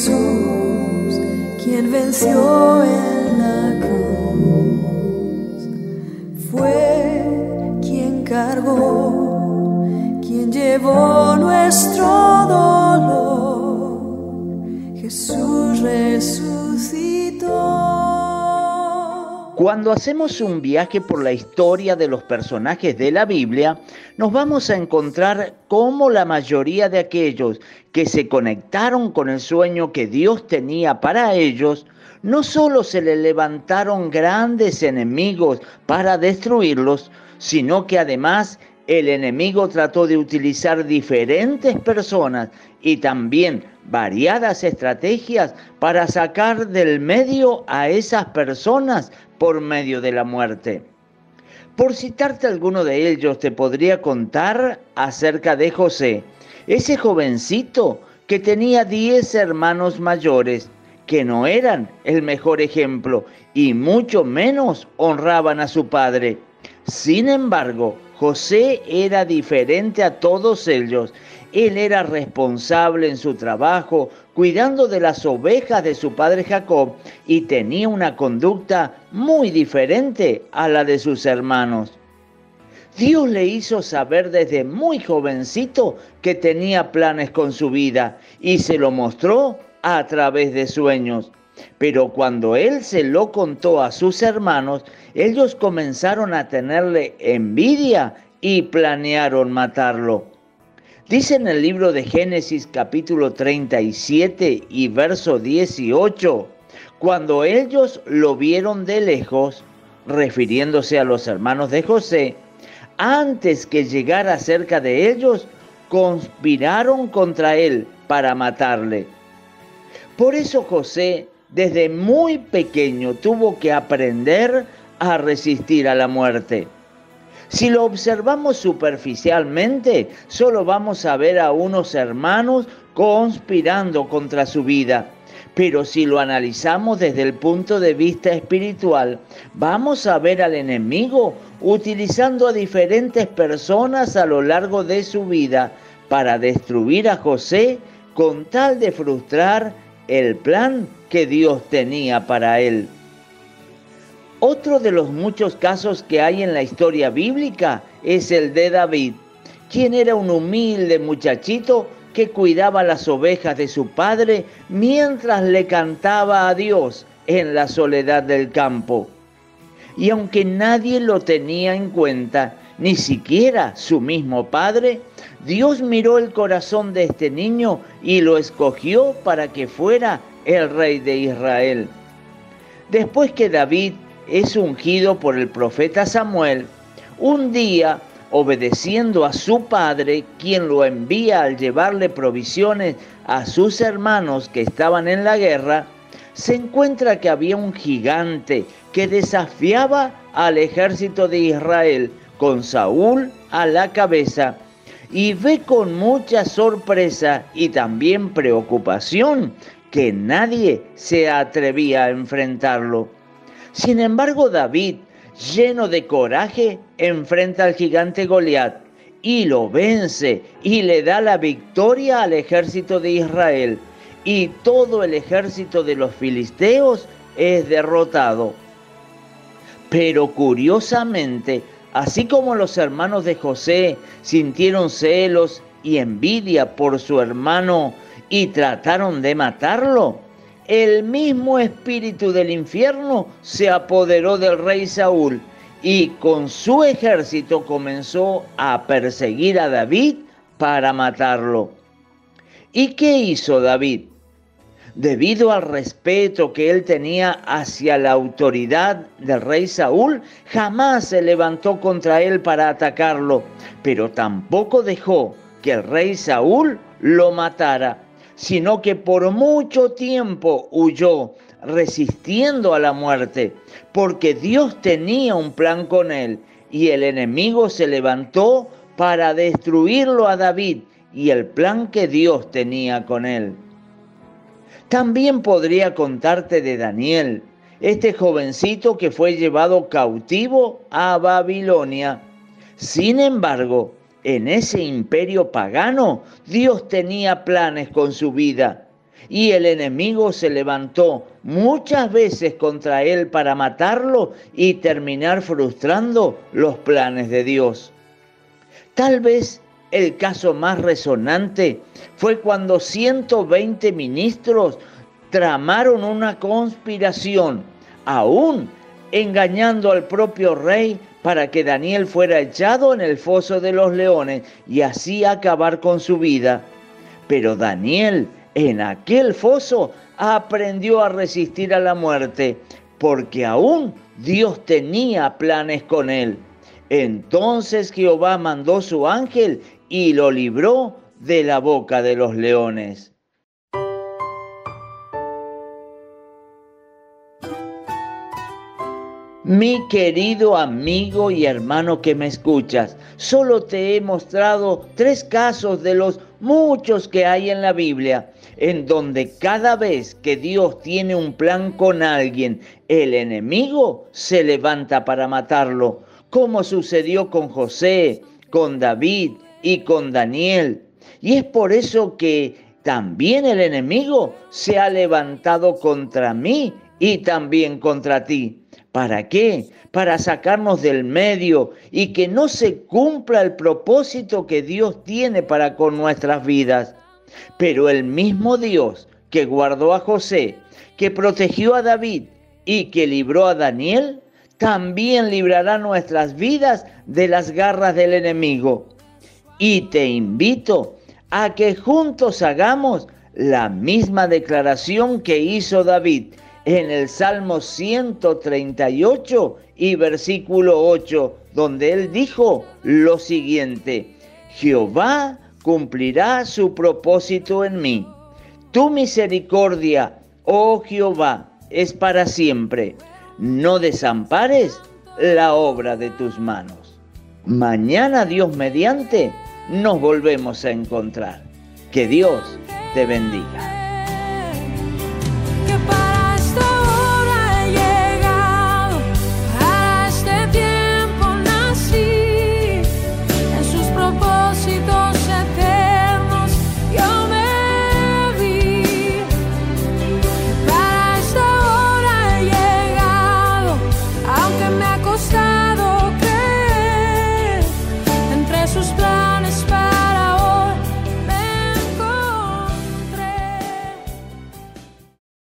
Jesús, quien venció en la cruz, fue quien cargó, quien llevó nuestro Cuando hacemos un viaje por la historia de los personajes de la Biblia, nos vamos a encontrar cómo la mayoría de aquellos que se conectaron con el sueño que Dios tenía para ellos, no solo se le levantaron grandes enemigos para destruirlos, sino que además el enemigo trató de utilizar diferentes personas y también variadas estrategias para sacar del medio a esas personas por medio de la muerte. Por citarte alguno de ellos, te podría contar acerca de José, ese jovencito que tenía diez hermanos mayores, que no eran el mejor ejemplo y mucho menos honraban a su padre. Sin embargo, José era diferente a todos ellos. Él era responsable en su trabajo, cuidando de las ovejas de su padre Jacob y tenía una conducta muy diferente a la de sus hermanos. Dios le hizo saber desde muy jovencito que tenía planes con su vida y se lo mostró a través de sueños. Pero cuando él se lo contó a sus hermanos, ellos comenzaron a tenerle envidia y planearon matarlo. Dice en el libro de Génesis capítulo 37 y verso 18, cuando ellos lo vieron de lejos, refiriéndose a los hermanos de José, antes que llegara cerca de ellos, conspiraron contra él para matarle. Por eso José desde muy pequeño tuvo que aprender a resistir a la muerte. Si lo observamos superficialmente, solo vamos a ver a unos hermanos conspirando contra su vida. Pero si lo analizamos desde el punto de vista espiritual, vamos a ver al enemigo utilizando a diferentes personas a lo largo de su vida para destruir a José con tal de frustrar el plan que Dios tenía para él. Otro de los muchos casos que hay en la historia bíblica es el de David, quien era un humilde muchachito que cuidaba las ovejas de su padre mientras le cantaba a Dios en la soledad del campo. Y aunque nadie lo tenía en cuenta, ni siquiera su mismo padre, Dios miró el corazón de este niño y lo escogió para que fuera el rey de Israel. Después que David es ungido por el profeta Samuel, un día, obedeciendo a su padre, quien lo envía al llevarle provisiones a sus hermanos que estaban en la guerra, se encuentra que había un gigante que desafiaba al ejército de Israel con Saúl a la cabeza y ve con mucha sorpresa y también preocupación que nadie se atrevía a enfrentarlo. Sin embargo, David, lleno de coraje, enfrenta al gigante Goliat y lo vence y le da la victoria al ejército de Israel. Y todo el ejército de los filisteos es derrotado. Pero curiosamente, así como los hermanos de José sintieron celos y envidia por su hermano y trataron de matarlo, el mismo espíritu del infierno se apoderó del rey Saúl y con su ejército comenzó a perseguir a David para matarlo. ¿Y qué hizo David? Debido al respeto que él tenía hacia la autoridad del rey Saúl, jamás se levantó contra él para atacarlo, pero tampoco dejó que el rey Saúl lo matara sino que por mucho tiempo huyó, resistiendo a la muerte, porque Dios tenía un plan con él y el enemigo se levantó para destruirlo a David y el plan que Dios tenía con él. También podría contarte de Daniel, este jovencito que fue llevado cautivo a Babilonia. Sin embargo, en ese imperio pagano, Dios tenía planes con su vida. y el enemigo se levantó muchas veces contra él para matarlo y terminar frustrando los planes de Dios. Tal vez el caso más resonante fue cuando 120 ministros tramaron una conspiración, aún engañando al propio rey para que Daniel fuera echado en el foso de los leones y así acabar con su vida. Pero Daniel en aquel foso aprendió a resistir a la muerte, porque aún Dios tenía planes con él. Entonces Jehová mandó su ángel y lo libró de la boca de los leones. Mi querido amigo y hermano que me escuchas, solo te he mostrado tres casos de los muchos que hay en la Biblia, en donde cada vez que Dios tiene un plan con alguien, el enemigo se levanta para matarlo, como sucedió con José, con David y con Daniel. Y es por eso que también el enemigo se ha levantado contra mí y también contra ti. ¿Para qué? Para sacarnos del medio y que no se cumpla el propósito que Dios tiene para con nuestras vidas. Pero el mismo Dios que guardó a José, que protegió a David y que libró a Daniel, también librará nuestras vidas de las garras del enemigo. Y te invito a que juntos hagamos la misma declaración que hizo David en el Salmo 138 y versículo 8, donde él dijo lo siguiente, Jehová cumplirá su propósito en mí. Tu misericordia, oh Jehová, es para siempre. No desampares la obra de tus manos. Mañana, Dios mediante, nos volvemos a encontrar. Que Dios te bendiga.